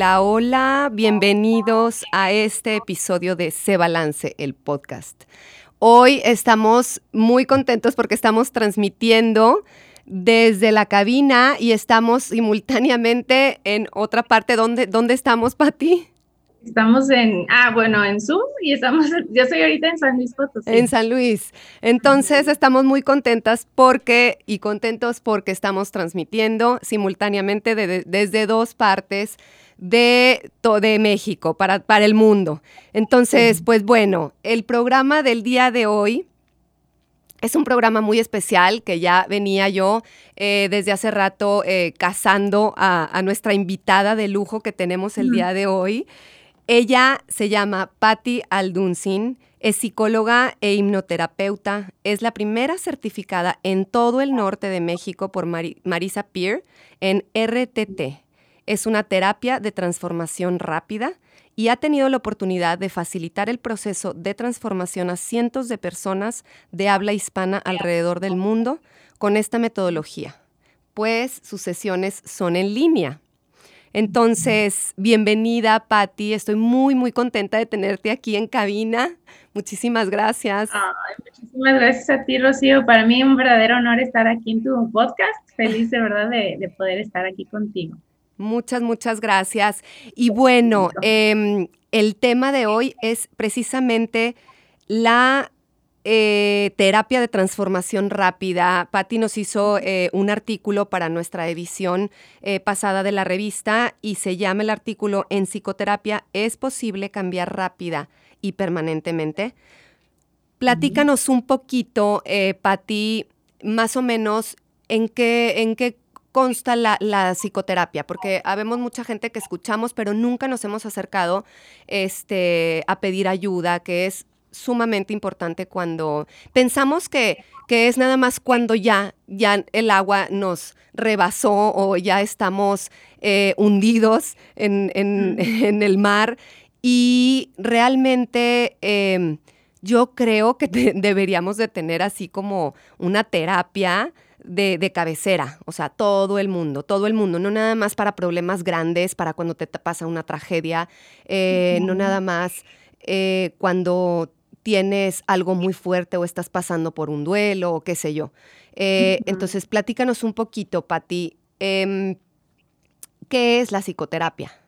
Hola, hola, bienvenidos a este episodio de Se Balance, el podcast. Hoy estamos muy contentos porque estamos transmitiendo desde la cabina y estamos simultáneamente en otra parte. ¿Dónde, dónde estamos, Pati? Estamos en, ah, bueno, en Zoom y estamos, yo estoy ahorita en San Luis Potosí. En San Luis. Entonces estamos muy contentas porque, y contentos porque estamos transmitiendo simultáneamente de- de- desde dos partes de, de México para, para el mundo. Entonces, pues bueno, el programa del día de hoy es un programa muy especial que ya venía yo eh, desde hace rato eh, cazando a, a nuestra invitada de lujo que tenemos el día de hoy. Ella se llama Patty Alduncin, es psicóloga e hipnoterapeuta, es la primera certificada en todo el norte de México por Mari- Marisa Peer en RTT. Es una terapia de transformación rápida y ha tenido la oportunidad de facilitar el proceso de transformación a cientos de personas de habla hispana alrededor del mundo con esta metodología, pues sus sesiones son en línea. Entonces, bienvenida, Patti. Estoy muy, muy contenta de tenerte aquí en cabina. Muchísimas gracias. Ay, muchísimas gracias a ti, Rocío. Para mí un verdadero honor estar aquí en tu podcast. Feliz de verdad de poder estar aquí contigo. Muchas, muchas gracias. Y bueno, em, el tema de hoy es precisamente la eh, terapia de transformación rápida. Patti nos hizo eh, un artículo para nuestra edición eh, pasada de la revista y se llama el artículo En psicoterapia, ¿es posible cambiar rápida y permanentemente? Platícanos un poquito, Patti, más o menos en qué, en qué consta la, la psicoterapia, porque habemos mucha gente que escuchamos, pero nunca nos hemos acercado este, a pedir ayuda, que es sumamente importante cuando pensamos que, que es nada más cuando ya, ya el agua nos rebasó o ya estamos eh, hundidos en, en- en el mar. Y realmente em, yo creo que te- deberíamos de tener así como una terapia de, de cabecera, o sea, todo el mundo, todo el mundo, no nada más para problemas grandes, para cuando te pasa una tragedia, eh, no nada más eh, cuando tienes algo muy fuerte o estás pasando por un duelo o qué sé yo. Eh. Entonces, platícanos un poquito, Pati, em, ¿qué es la psicoterapia?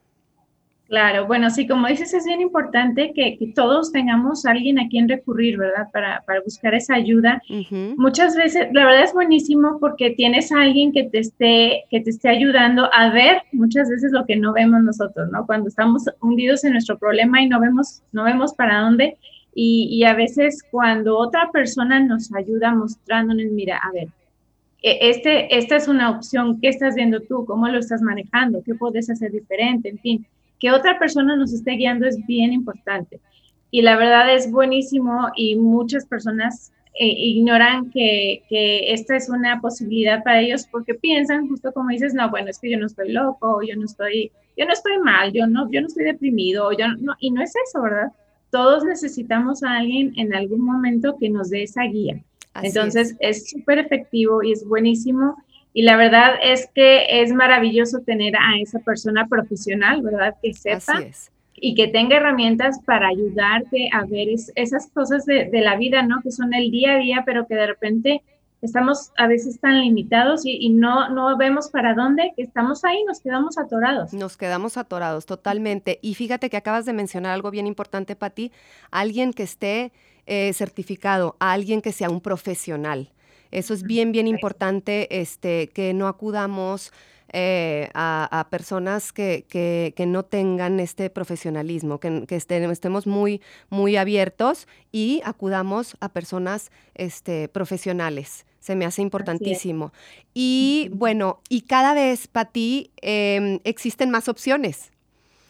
Claro, bueno, sí, como dices, es bien importante que, que todos tengamos a alguien a quien recurrir, ¿verdad? Para, para buscar esa ayuda. Muchas veces, la verdad es buenísimo porque tienes a alguien que te esté, que te esté ayudando a ver muchas veces lo que no vemos nosotros, ¿no? Cuando estamos hundidos en nuestro problema y no vemos, no vemos para dónde. Y, y a veces cuando otra persona nos ayuda mostrándonos, mira, a ver, e- este, esta es una opción, ¿qué estás viendo tú? ¿Cómo lo estás manejando? ¿Qué puedes hacer diferente? En fin, que otra persona nos esté guiando es bien importante. Y la verdad es buenísimo y muchas personas eh, ignoran que, que esta es una posibilidad para ellos porque piensan, justo como dices, no, bueno, es que yo no estoy loco, yo no estoy, yo no estoy mal, yo no, yo no estoy deprimido, yo no, y no es eso, ¿verdad? Todos necesitamos a alguien en algún momento que nos dé esa guía. así Entonces es súper efectivo y es buenísimo. Y la verdad es que es maravilloso tener a esa persona profesional, ¿verdad? Que sepa y que tenga herramientas para ayudarte a ver es- esas cosas de, de la vida, ¿no? Que son el día a día, pero que de repente estamos a veces tan limitados y, y no, no vemos para dónde, que estamos ahí, nos quedamos atorados. Nos quedamos atorados totalmente. Y fíjate que acabas de mencionar algo bien importante para ti, alguien que esté eh, certificado, alguien que sea un profesional. Eso es bien, bien importante, este, que no acudamos eh, a, a personas que, que- que no tengan este profesionalismo, que, que estén- estemos muy, muy abiertos y acudamos a personas este, profesionales. Se me hace importantísimo. Y bueno, y cada vez, para ti, existen más opciones.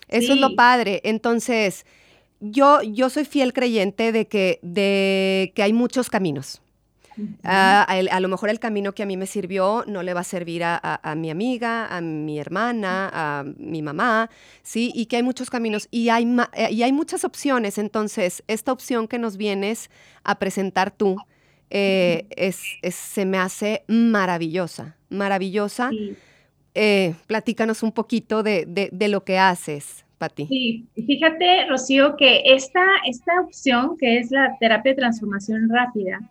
Eso es lo padre. Entonces, yo, yo soy fiel creyente de que, de que hay muchos caminos. Ah, a, lo mejor el camino que a mí me sirvió no le va a servir a, mi amiga, a mi hermana, a mi mamá, ¿sí? Y que hay muchos caminos y hay, eh, y hay muchas opciones. Entonces, esta opción que nos vienes a presentar tú eh, es, se me hace maravillosa, maravillosa. Eh, platícanos un poquito de, de, lo que haces. Pati. Sí, fíjate, Rocío, que esta, esta opción, que es la terapia de transformación rápida,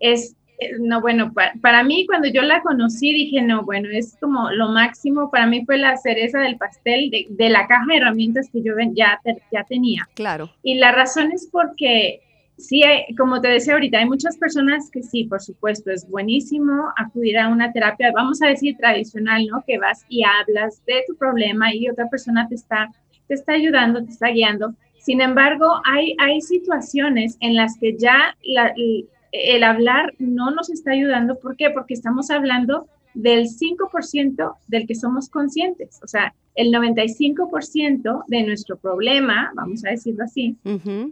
es, eh, no, bueno, para, mí cuando yo la conocí dije, no, bueno, es como lo máximo, para mí fue la cereza del pastel de, la caja de herramientas que yo ya, ya tenía. Claro. Y la razón es porque sí, como te decía ahorita, hay muchas personas que sí, por supuesto, es buenísimo acudir a una terapia, vamos a decir tradicional, ¿no? Que vas y hablas de tu problema y otra persona te está, te está ayudando, te está guiando. Sin embargo, hay, hay situaciones en las que ya el hablar no nos está ayudando. ¿Por qué? Porque estamos hablando del 5% del que somos conscientes. O sea, el 95% de nuestro problema, vamos a decirlo así,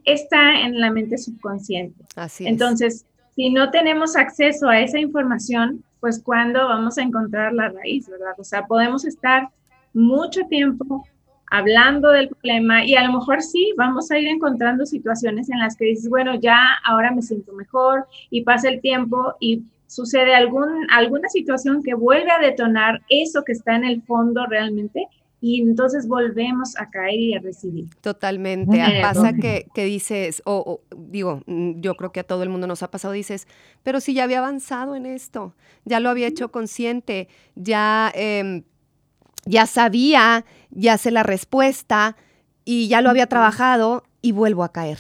está en la mente subconsciente. Así Entonces, si no tenemos acceso a esa información, pues cuándo vamos a encontrar la raíz, ¿verdad? O sea, podemos estar mucho tiempo hablando del problema y a lo mejor sí, vamos a ir encontrando situaciones en las que dices, bueno, ya ahora me siento mejor y pasa el tiempo y sucede algún, alguna situación que vuelve a detonar eso que está en el fondo realmente y entonces volvemos a caer y a recibir. Totalmente. Pasa que, que dices, o digo, mm, yo creo que a todo el mundo nos ha pasado, dices, pero si ya había avanzado en esto, ya lo había hecho consciente, ya, em, ya sabía, ya sé la respuesta y ya lo había trabajado y vuelvo a caer.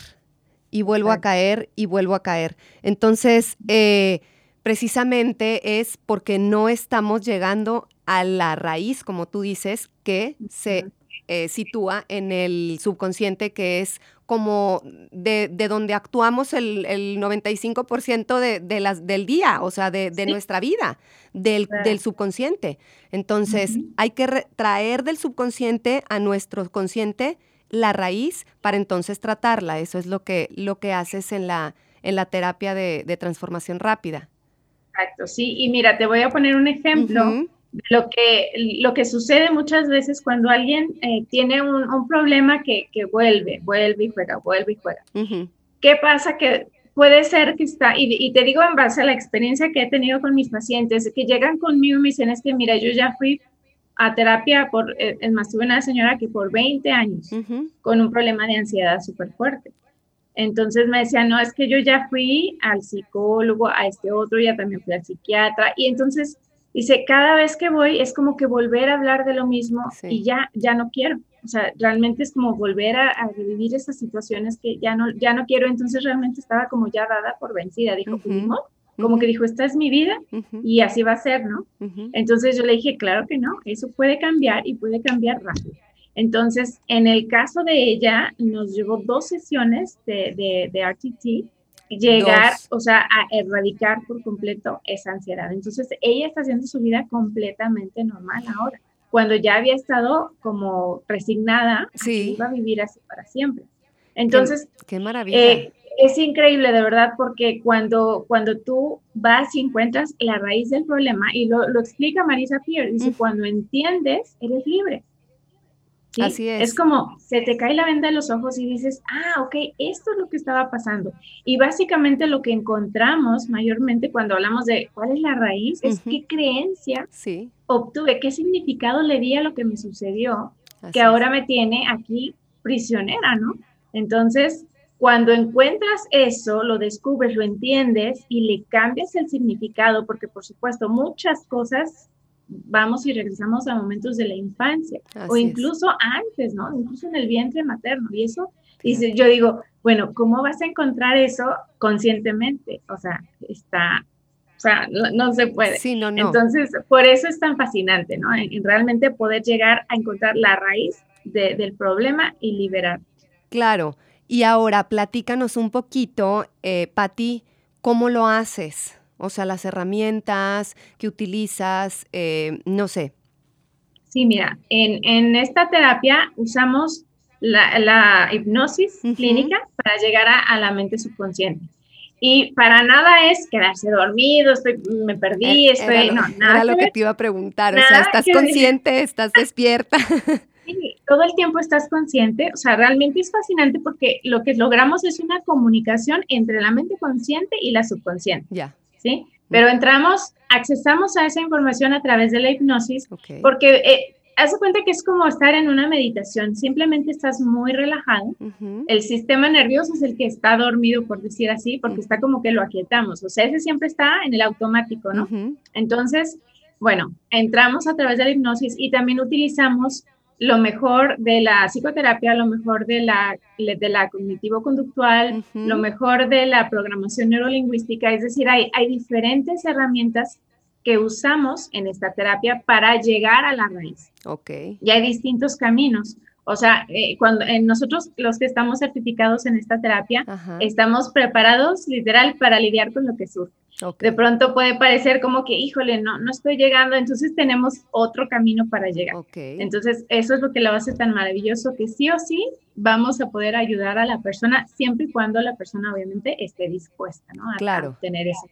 Y vuelvo a caer y vuelvo a caer. Entonces, eh, precisamente es porque no estamos llegando a la raíz, como tú dices, que se eh, sitúa en el subconsciente, que es como de, donde actuamos el, 95% de, las, del día, o sea, de, nuestra vida, del, subconsciente. Entonces, hay que traer del subconsciente a nuestro consciente la raíz para entonces tratarla. Eso es lo que, lo que haces en la, en la terapia de transformación rápida. Exacto, sí. Y mira, te voy a poner un ejemplo de lo que, lo que sucede muchas veces cuando alguien eh, tiene un, problema que, que, vuelve, vuelve y juega, vuelve y juega. ¿Qué pasa? Que puede ser que está, y, te digo en base a la experiencia que he tenido con mis pacientes, que llegan conmigo y me dicen, es que mira, yo ya fui a terapia por, eh, es más, tuve una señora que por 20 años con un problema de ansiedad súper fuerte. Entonces me decía, no, es que yo ya fui al psicólogo, a este otro, ya también fui al psiquiatra. Y entonces dice, cada vez que voy es como que volver a hablar de lo mismo y ya, ya no quiero. O sea, realmente es como volver a, revivir esas situaciones que ya no, ya no quiero. Entonces realmente estaba como ya dada por vencida. Dijo, pues, como que dijo, esta es mi vida y así va a ser, ¿no? Entonces yo le dije, claro que no, eso puede cambiar y puede cambiar rápido. Entonces, en el caso de ella, nos llevó dos sesiones de, de, RTT llegar, o sea, a erradicar por completo esa ansiedad. Entonces, ella está haciendo su vida completamente normal ahora, cuando ya había estado como resignada, sí. iba a vivir así para siempre. Entonces, qué, maravilla. Eh, es increíble, de verdad, porque cuando, cuando tú vas y encuentras la raíz del problema, y lo, lo explica Marisa Pierre, dice, cuando entiendes, eres libre. Así es. Es como se te cae la venda de los ojos y dices, ah, ok, esto es lo que estaba pasando. Y básicamente lo que encontramos mayormente cuando hablamos de cuál es la raíz es qué creencia sí. obtuve, qué significado le di a lo que me sucedió, que ahora me tiene aquí prisionera, ¿no? Entonces, cuando encuentras eso, lo descubres, lo entiendes y le cambias el significado, porque por supuesto muchas cosas vamos y regresamos a momentos de la infancia o incluso antes, ¿no? Incluso en el vientre materno. Y eso, dice, yo digo, bueno, ¿cómo vas a encontrar eso conscientemente? O sea, está, o sea, no, se puede. Sí, no, no. Entonces, por eso es tan fascinante, ¿no? En, realmente poder llegar a encontrar la raíz del problema y liberar. Claro. Y ahora, platícanos un poquito, eh, Patti, ¿cómo lo haces? O sea, las herramientas que utilizas, eh, no sé. Sí, mira, en, esta terapia usamos la, hipnosis clínica para llegar a, la mente subconsciente. Y para nada es quedarse dormido, estoy, me perdí, estoy... Era no, nada era lo que te iba a preguntar, o sea, ¿estás consciente, estás despierta? Sí, todo el tiempo estás consciente, o sea, realmente es fascinante porque lo que logramos es una comunicación entre la mente consciente y la subconsciente. Ya. ¿Sí? Pero entramos, accesamos a esa información a través de la hipnosis, porque eh, haz cuenta que es como estar en una meditación, simplemente estás muy relajado, el sistema nervioso es el que está dormido, por decir así, porque está como que lo aquietamos, o sea, ese siempre está en el automático, ¿no? Entonces, bueno, entramos a través de la hipnosis y también utilizamos lo mejor de la psicoterapia, lo mejor de la, de la cognitivo-conductual, lo mejor de la programación neurolingüística, es decir, hay, hay diferentes herramientas que usamos en esta terapia para llegar a la raíz. Ok. Y hay distintos caminos. O sea, eh, cuando nosotros los que estamos certificados en esta terapia, estamos preparados literal para lidiar con lo que surge. De pronto puede parecer como que, híjole, no, no estoy llegando, entonces tenemos otro camino para llegar. Entonces, eso es lo que lo hace tan maravilloso, que sí o sí vamos a poder ayudar a la persona siempre y cuando la persona obviamente esté dispuesta, ¿no? A, claro. tener eso.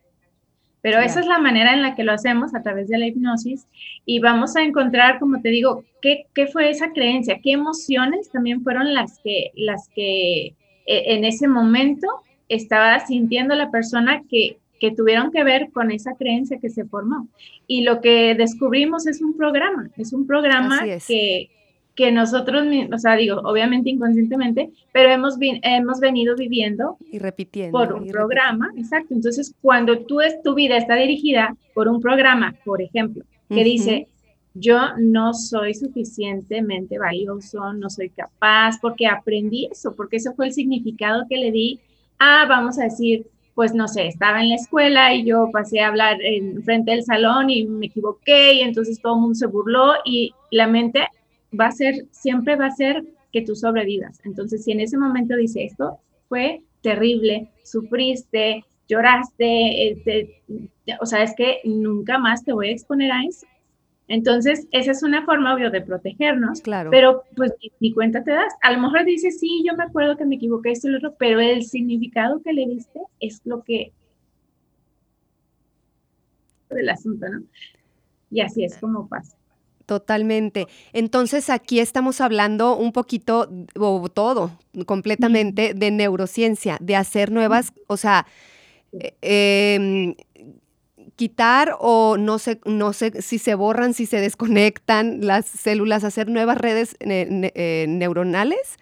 Pero esa es la manera en la que lo hacemos a través de la hipnosis y vamos a encontrar, como te digo, qué, qué fue esa creencia, qué emociones también fueron las que, las que e, en ese momento estaba sintiendo la persona que, que tuvieron que ver con esa creencia que se formó. Y lo que descubrimos es un programa, es un programa que, que nosotros, o sea, digo, obviamente inconscientemente, pero hemos, hemos venido viviendo y repitiendo por un programa, exacto. Entonces, cuando tú es, tu vida está dirigida por un programa, por ejemplo, que dice, yo no soy suficientemente valioso, no soy capaz, porque aprendí eso, porque eso fue el significado que le di a, vamos a decir, pues no sé, estaba en la escuela y yo pasé a hablar en frente del salón y me equivoqué y entonces todo el mundo se burló y la mente va a ser, siempre va a ser que tú sobrevivas. Entonces, si en ese momento dice esto fue terrible, sufriste, lloraste, este, o sea, es que nunca más te voy a exponer a eso. Entonces, esa es una forma, obvio, de protegernos, claro. pero pues ni, cuenta te das. A lo mejor dices, sí, yo me acuerdo que me equivoqué esto y lo otro, pero el significado que le diste es lo que... del asunto, ¿no? Y así es como pasa. Totalmente. Entonces aquí estamos hablando un poquito, o todo, completamente, de neurociencia, de hacer nuevas, o sea, eh, quitar o no sé, no sé si se borran, si se desconectan las células, hacer nuevas redes eh, neuronales.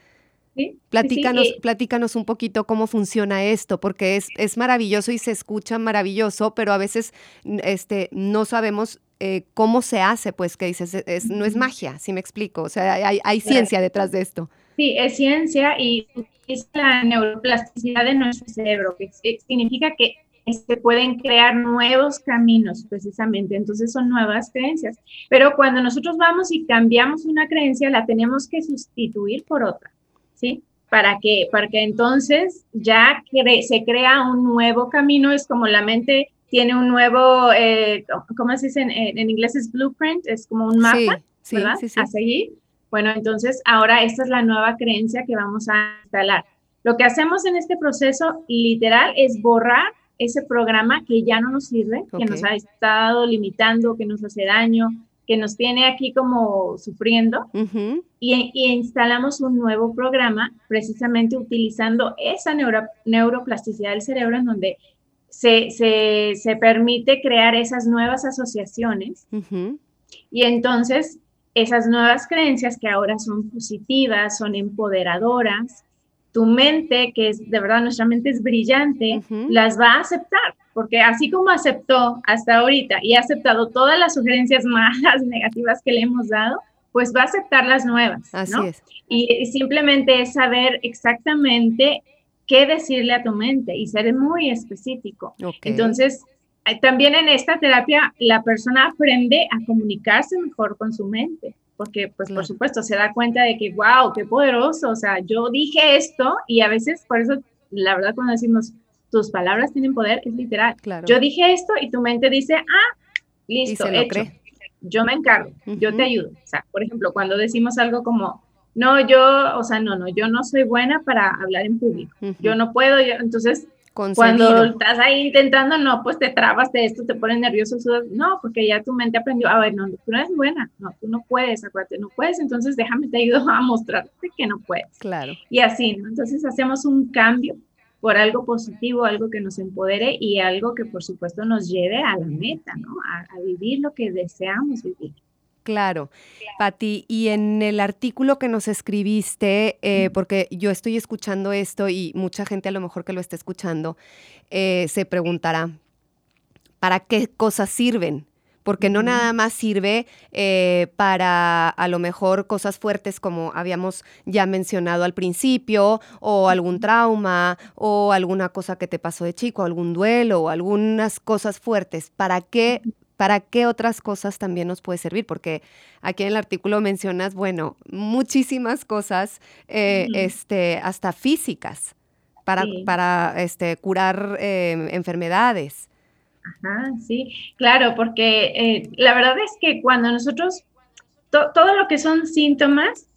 ¿Sí? Platícanos, platícanos un poquito cómo funciona esto, porque es, es, maravilloso y se escucha maravilloso, pero a veces este, no sabemos eh, cómo se hace, pues que dices, es, no es magia, si me explico, o sea, hay, hay ciencia detrás de esto. Sí, es ciencia y es la neuroplasticidad de nuestro cerebro, que significa que se pueden crear nuevos caminos precisamente, entonces son nuevas creencias. Pero cuando nosotros vamos y cambiamos una creencia, la tenemos que sustituir por otra, ¿sí? Para que, para que entonces ya se crea un nuevo camino, es como la mente tiene un nuevo, eh, ¿cómo se dice en, en, inglés? Es blueprint, es como un mapa, sí, ¿verdad? Sí, a seguir. Bueno, entonces ahora esta es la nueva creencia que vamos a instalar. Lo que hacemos en este proceso literal es borrar ese programa que ya no nos sirve, que nos ha estado limitando, que nos hace daño, que nos tiene aquí como sufriendo, y, instalamos un nuevo programa precisamente utilizando esa neuroplasticidad del cerebro en donde se, se, permite crear esas nuevas asociaciones. Y entonces esas nuevas creencias que ahora son positivas, son empoderadoras, tu mente, que es de verdad nuestra mente es brillante, las va a aceptar, porque así como aceptó hasta ahorita y ha aceptado todas las sugerencias malas, negativas que le hemos dado, pues va a aceptar las nuevas. Así es. Y, simplemente es saber exactamente qué decirle a tu mente y ser muy específico. Entonces, eh, también en esta terapia la persona aprende a comunicarse mejor con su mente porque pues por supuesto se da cuenta de que, wow, qué poderoso, o sea, yo dije esto y a veces por eso, la verdad cuando decimos tus palabras tienen poder, es literal. Yo dije esto y tu mente dice, ah, listo, hecho. yo me encargo, yo te ayudo. O sea, por ejemplo, cuando decimos algo como, no, yo, o sea, no, no, yo no soy buena para hablar en público, yo no puedo, yo, entonces cuando estás ahí intentando, no, pues te trabas de esto, te pones nervioso, no, porque ya tu mente aprendió, a ver, no, tú no eres buena, no, tú no puedes, acuérdate, no puedes, entonces déjame te ayudo a mostrarte que no puedes. Claro. Y así, ¿no? Entonces hacemos un cambio por algo positivo, algo que nos empodere y algo que por supuesto nos lleve a la meta, ¿no? a vivir lo que deseamos vivir. Claro, Pati, y en el artículo que nos escribiste, eh, porque yo estoy escuchando esto y mucha gente a lo mejor que lo está escuchando eh, se preguntará, ¿para qué cosas sirven? Porque no nada más sirve eh, para a lo mejor cosas fuertes como habíamos ya mencionado al principio, o algún trauma, o alguna cosa que te pasó de chico, algún duelo, o algunas cosas fuertes. ¿Para qué ¿para qué otras cosas también nos puede servir? Porque aquí en el artículo mencionas, bueno, muchísimas cosas, eh, este, hasta físicas, para, para este, curar em, enfermedades. Ajá, sí, claro, porque eh, la verdad es que cuando nosotros, todo lo que son síntomas,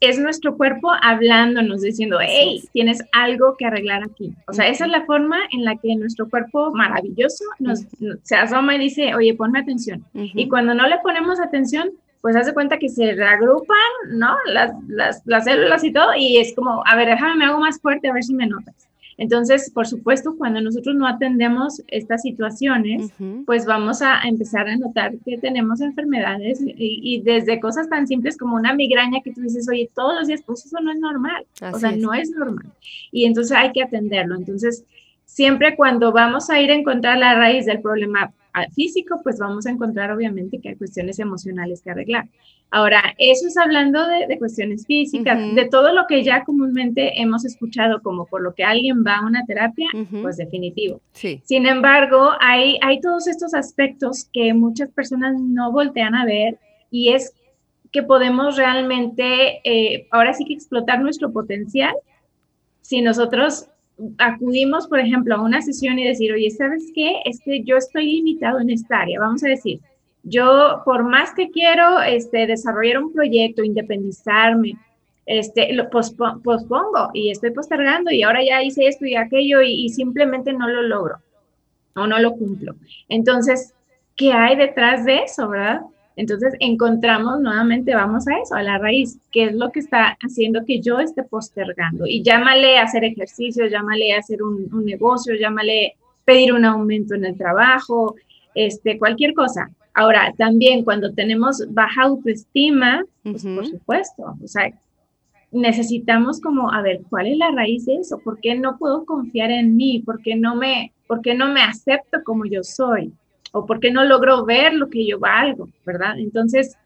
es nuestro cuerpo hablándonos, diciendo, hey, tienes algo que arreglar aquí. O sea, esa es la forma en la que nuestro cuerpo maravilloso nos, se asoma y dice, oye, ponme atención. Y cuando no le ponemos atención, pues hace cuenta que se reagrupan, ¿no? Las, las, las células y todo, y es como, a ver, déjame, me hago más fuerte a ver si me notas. Entonces, por supuesto, cuando nosotros no atendemos estas situaciones, pues vamos a empezar a notar que tenemos enfermedades y, desde cosas tan simples como una migraña que tú dices, oye, todos los días, pues eso no es normal. o sea, no es normal. Y entonces hay que atenderlo. Entonces, siempre cuando vamos a ir a encontrar la raíz del problema físico, pues vamos a encontrar obviamente que hay cuestiones emocionales que arreglar. Ahora, eso es hablando de, cuestiones físicas, de todo lo que ya comúnmente hemos escuchado como por lo que alguien va a una terapia, pues definitivo. Sí. Sin embargo, hay, hay todos estos aspectos que muchas personas no voltean a ver y es que podemos realmente, eh, ahora sí que explotar nuestro potencial si nosotros acudimos, por ejemplo, a una sesión y decir, oye, ¿sabes qué? Es que yo estoy limitado en esta área. Vamos a decir, yo por más que quiero este, desarrollar un proyecto, independizarme, este, lo pospongo y estoy postergando y ahora ya hice esto y aquello y, y simplemente no lo logro o no lo cumplo. Entonces, ¿qué hay detrás de eso, verdad? Entonces encontramos nuevamente, vamos a eso, a la raíz, qué es lo que está haciendo que yo esté postergando. Y llámale a hacer ejercicio, llámale a hacer un, negocio, llámale pedir un aumento en el trabajo, este, cualquier cosa. Ahora, también cuando tenemos baja autoestima, pues por supuesto, o sea, necesitamos como, a ver, ¿cuál es la raíz de eso? ¿Por qué no puedo confiar en mí? ¿Por qué no me, por qué no me acepto como yo soy? O por qué no logro ver lo que yo valgo, ¿verdad? Entonces,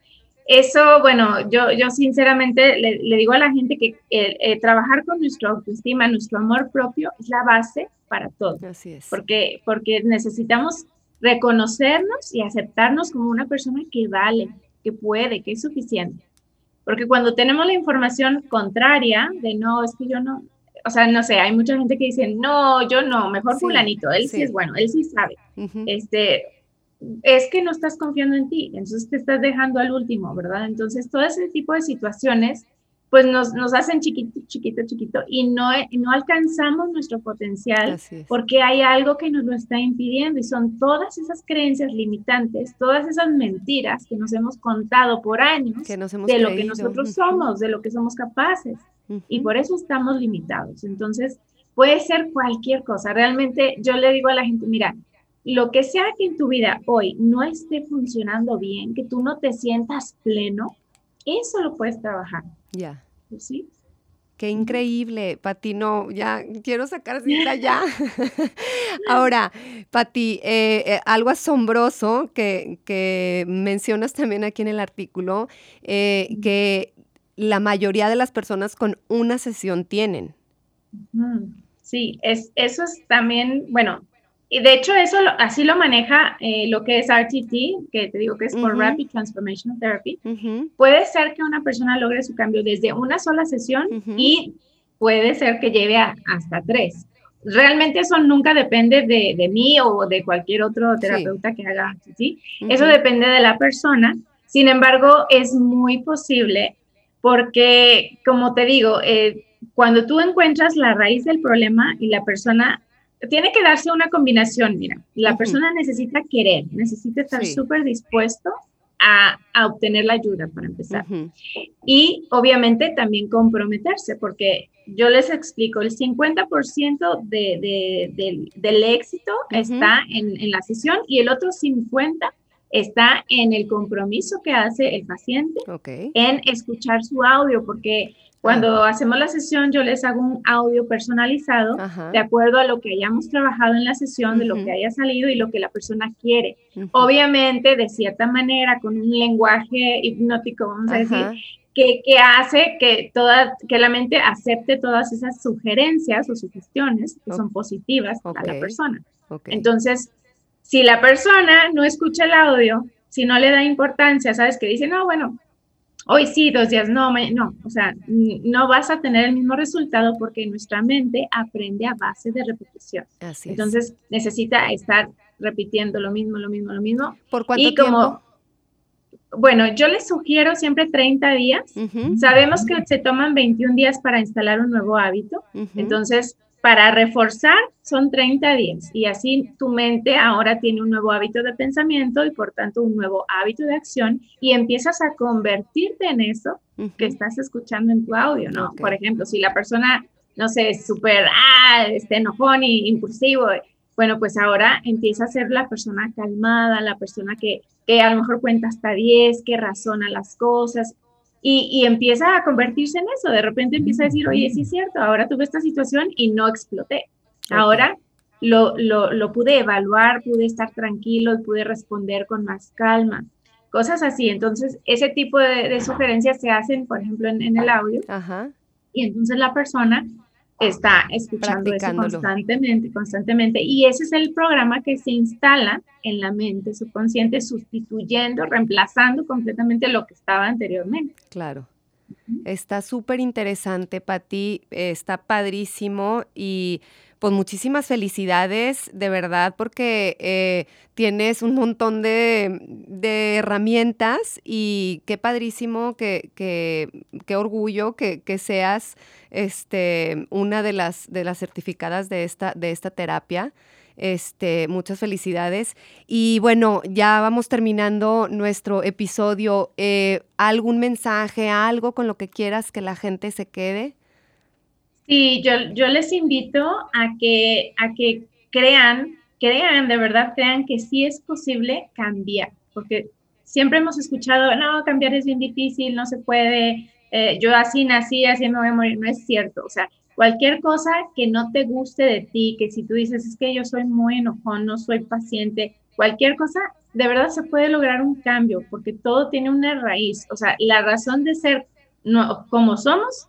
eso, bueno, yo, yo sinceramente le, digo a la gente que eh, trabajar con nuestra autoestima, nuestro amor propio es la base para todo. Así es. Porque, porque necesitamos reconocernos y aceptarnos como una persona que vale, que puede, que es suficiente. Porque cuando tenemos la información contraria de no, es que yo no, o sea, no sé, hay mucha gente que dice, no, yo no, mejor fulanito, él sí. es bueno, él sí sabe. Este, es que no estás confiando en ti, entonces te estás dejando al último, ¿verdad? Entonces, todo ese tipo de situaciones, pues nos, nos hacen chiquito, chiquito, chiquito y no, no alcanzamos nuestro potencial porque hay algo que nos lo está impidiendo y son todas esas creencias limitantes, todas esas mentiras que nos hemos contado por años de lo que nosotros somos, de lo que somos capaces y por eso estamos limitados. Entonces, puede ser cualquier cosa. Realmente yo le digo a la gente, mira, lo que sea que en tu vida hoy no esté funcionando bien, que tú no te sientas pleno, eso lo puedes trabajar. Ya. ¿Sí? Qué increíble, Pati. No, ya quiero sacar cita ya. Ahora, Pati, eh, eh, algo asombroso que, que, mencionas también aquí en el artículo, eh, que la mayoría de las personas con una sesión tienen. Sí, es, eso es también, bueno, y de hecho eso así lo maneja eh, lo que es RTT, que te digo que es por Rapid Transformation Therapy. Puede ser que una persona logre su cambio desde una sola sesión y puede ser que lleve hasta tres. realmente eso nunca depende de, mí o de cualquier otro terapeuta que haga, ¿sí? Eso depende de la persona. Sin embargo, es muy posible porque, como te digo, eh, cuando tú encuentras la raíz del problema y la persona tiene que darse una combinación, mira, la persona necesita querer, necesita estar súper dispuesto a, obtener la ayuda para empezar. Y obviamente también comprometerse, porque yo les explico, el 50% de, del éxito está en, en, la sesión y el otro 50% está en el compromiso que hace el paciente en escuchar su audio, porque cuando hacemos la sesión, yo les hago un audio personalizado de acuerdo a lo que hayamos trabajado en la sesión, de lo que haya salido y lo que la persona quiere. Obviamente, de cierta manera, con un lenguaje hipnótico, vamos a decir, que, que, hace que, toda, que la mente acepte todas esas sugerencias o sugestiones que son positivas para la persona. Entonces, si la persona no escucha el audio, si no le da importancia, sabes que dice, no, bueno, hoy sí, dos días, no, no, o sea, no vas a tener el mismo resultado porque nuestra mente aprende a base de repetición. Entonces necesita estar repitiendo lo mismo, lo mismo, lo mismo. ¿Por cuánto y como, Bueno, yo les sugiero siempre 30 días. Sabemos que se toman 21 días para instalar un nuevo hábito. Entonces, para reforzar son 30 días y así tu mente ahora tiene un nuevo hábito de pensamiento y por tanto un nuevo hábito de acción y empiezas a convertirte en eso que estás escuchando en tu audio, ¿no? Por ejemplo, si la persona, no sé, es súper, ah, este, enojón y impulsivo, bueno, pues ahora empieza a ser la persona calmada, la persona que, que a lo mejor cuenta hasta 10, que razona las cosas y, empieza a convertirse en eso. De repente empieza a decir, oye, sí es cierto, ahora tuve esta situación y no exploté. Ahora lo, lo, pude evaluar, pude estar tranquilo y pude responder con más calma. Cosas así. Entonces, ese tipo de, sugerencias se hacen, por ejemplo, en, en el audio. Ajá. Y entonces la persona está escuchando eso constantemente, constantemente. Y ese es el programa que se instala en la mente subconsciente, sustituyendo, reemplazando completamente lo que estaba anteriormente. Claro. Está súper interesante, Pati, está padrísimo y pues muchísimas felicidades, de verdad, porque eh, tienes un montón de, herramientas y qué padrísimo, que, qué orgullo que, seas este, una de las, de las certificadas de esta, de esta terapia. Este, muchas felicidades. Y bueno, ya vamos terminando nuestro episodio. Eh, ¿Algún mensaje, algo con lo que quieras que la gente se quede? Sí, yo, yo les invito a que, a que crean, crean, de verdad crean que sí es posible cambiar, porque siempre hemos escuchado, no, cambiar es bien difícil, no se puede, eh, yo así nací, así me voy a morir, no es cierto, o sea, cualquier cosa que no te guste de ti, que si tú dices, es que yo soy muy enojón, no soy paciente, cualquier cosa, de verdad se puede lograr un cambio, porque todo tiene una raíz, o sea, la razón de ser no, como somos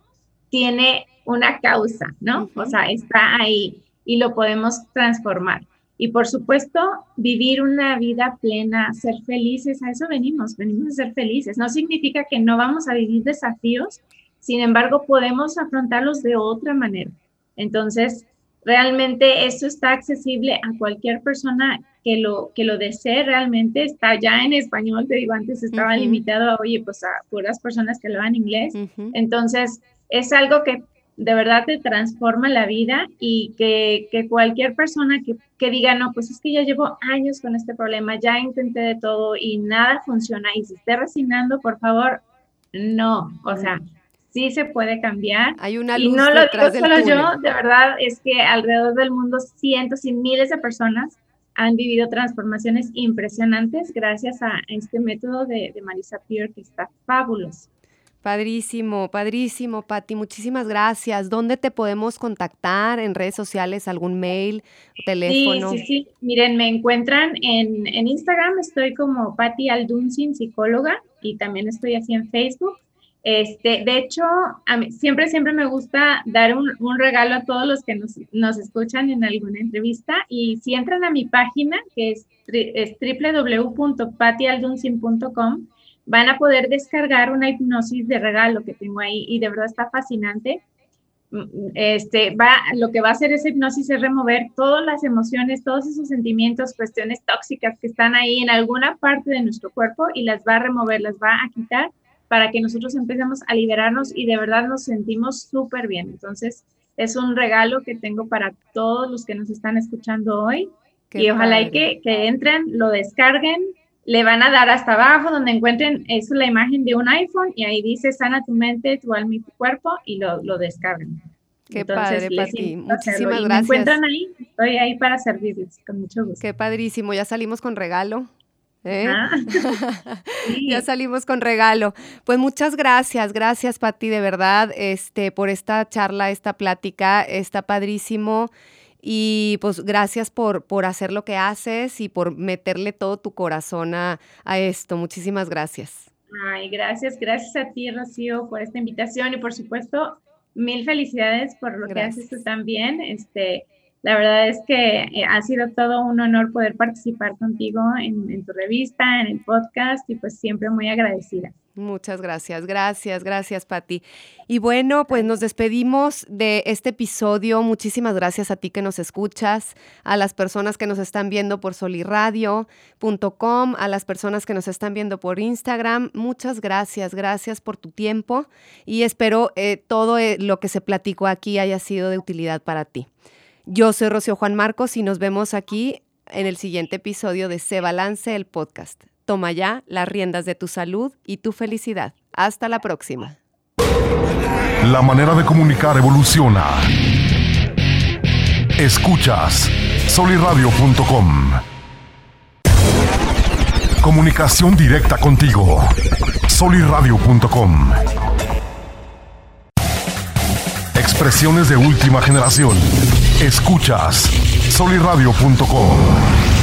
tiene una causa, ¿no? O sea, está ahí y lo podemos transformar. Y por supuesto, vivir una vida plena, ser felices, a eso venimos, venimos a ser felices. No significa que no vamos a vivir desafíos, sin embargo, podemos afrontarlos de otra manera. Entonces, realmente eso está accesible a cualquier persona que lo, que lo desee realmente. Está ya en español, te digo, antes estaba limitado a, oye, pues a puras personas que lo hablan inglés. Entonces, es algo que de verdad te transforma la vida y que, cualquier persona que, que, diga, no, pues es que ya llevo años con este problema, ya intenté de todo y nada funciona y se esté resignando, por favor, no, o sea, sí se puede cambiar. Hay una luz y no lo digo solo yo, de verdad es que alrededor del mundo cientos y miles de personas han vivido transformaciones impresionantes gracias a este método de, de Marisa Peer que está fabuloso. Padrísimo, padrísimo, Patti. Muchísimas gracias. ¿Dónde te podemos contactar? ¿En redes sociales? ¿Algún mail? ¿Teléfono? Sí, sí, sí. Miren, me encuentran en, Instagram. Estoy como Patti Aldunsin, psicóloga, y también estoy así en Facebook. Este, de hecho, a mí, siempre, siempre me gusta dar un, regalo a todos los que nos, nos, escuchan en alguna entrevista. Y si entran a mi página, que es, es www.patialdunsin.com, van a poder descargar una hipnosis de regalo que tengo ahí y de verdad está fascinante. este, va, lo que va a hacer esa hipnosis es remover todas las emociones, todos esos sentimientos, cuestiones tóxicas que están ahí en alguna parte de nuestro cuerpo y las va a remover, las va a quitar para que nosotros empecemos a liberarnos y de verdad nos sentimos súper bien. Entonces, es un regalo que tengo para todos los que nos están escuchando hoy y ojalá que, que entren, lo descarguen, le van a dar hasta abajo donde encuentren, es la imagen de un iPhone y ahí dice sana tu mente, tu alma y tu cuerpo y lo, lo descargan. Qué padre, Pati. Muchísimas gracias. Me encuentran ahí, estoy ahí para servirles, con mucho gusto. Qué padrísimo, ya salimos con regalo. ¿eh? Ah, ya salimos con regalo. Pues muchas gracias, gracias Pati, de verdad, este, por esta charla, esta plática, está padrísimo. Y pues gracias por, por hacer lo que haces y por meterle todo tu corazón a, esto. Muchísimas gracias. Ay, gracias, gracias a ti, Rocío, por esta invitación y por supuesto, mil felicidades por lo que haces tú también. Este, la verdad es que eh, ha sido todo un honor poder participar contigo en, tu revista, en el podcast y pues siempre muy agradecida. Muchas gracias, gracias, gracias Patti. Y bueno, pues nos despedimos de este episodio. Muchísimas gracias a ti que nos escuchas, a las personas que nos están viendo por soliradio.com, a las personas que nos están viendo por Instagram. Muchas gracias, gracias por tu tiempo y espero eh, todo eh, lo que se platicó aquí haya sido de utilidad para ti. Yo soy Rocío Juan Marcos y nos vemos aquí en el siguiente episodio de Se Balance el podcast. Toma ya las riendas de tu salud y tu felicidad. Hasta la próxima. La manera de comunicar evoluciona. Escuchas soliradio.com. Comunicación directa contigo. soliradio.com. Expresiones de última generación. Escuchas soliradio.com.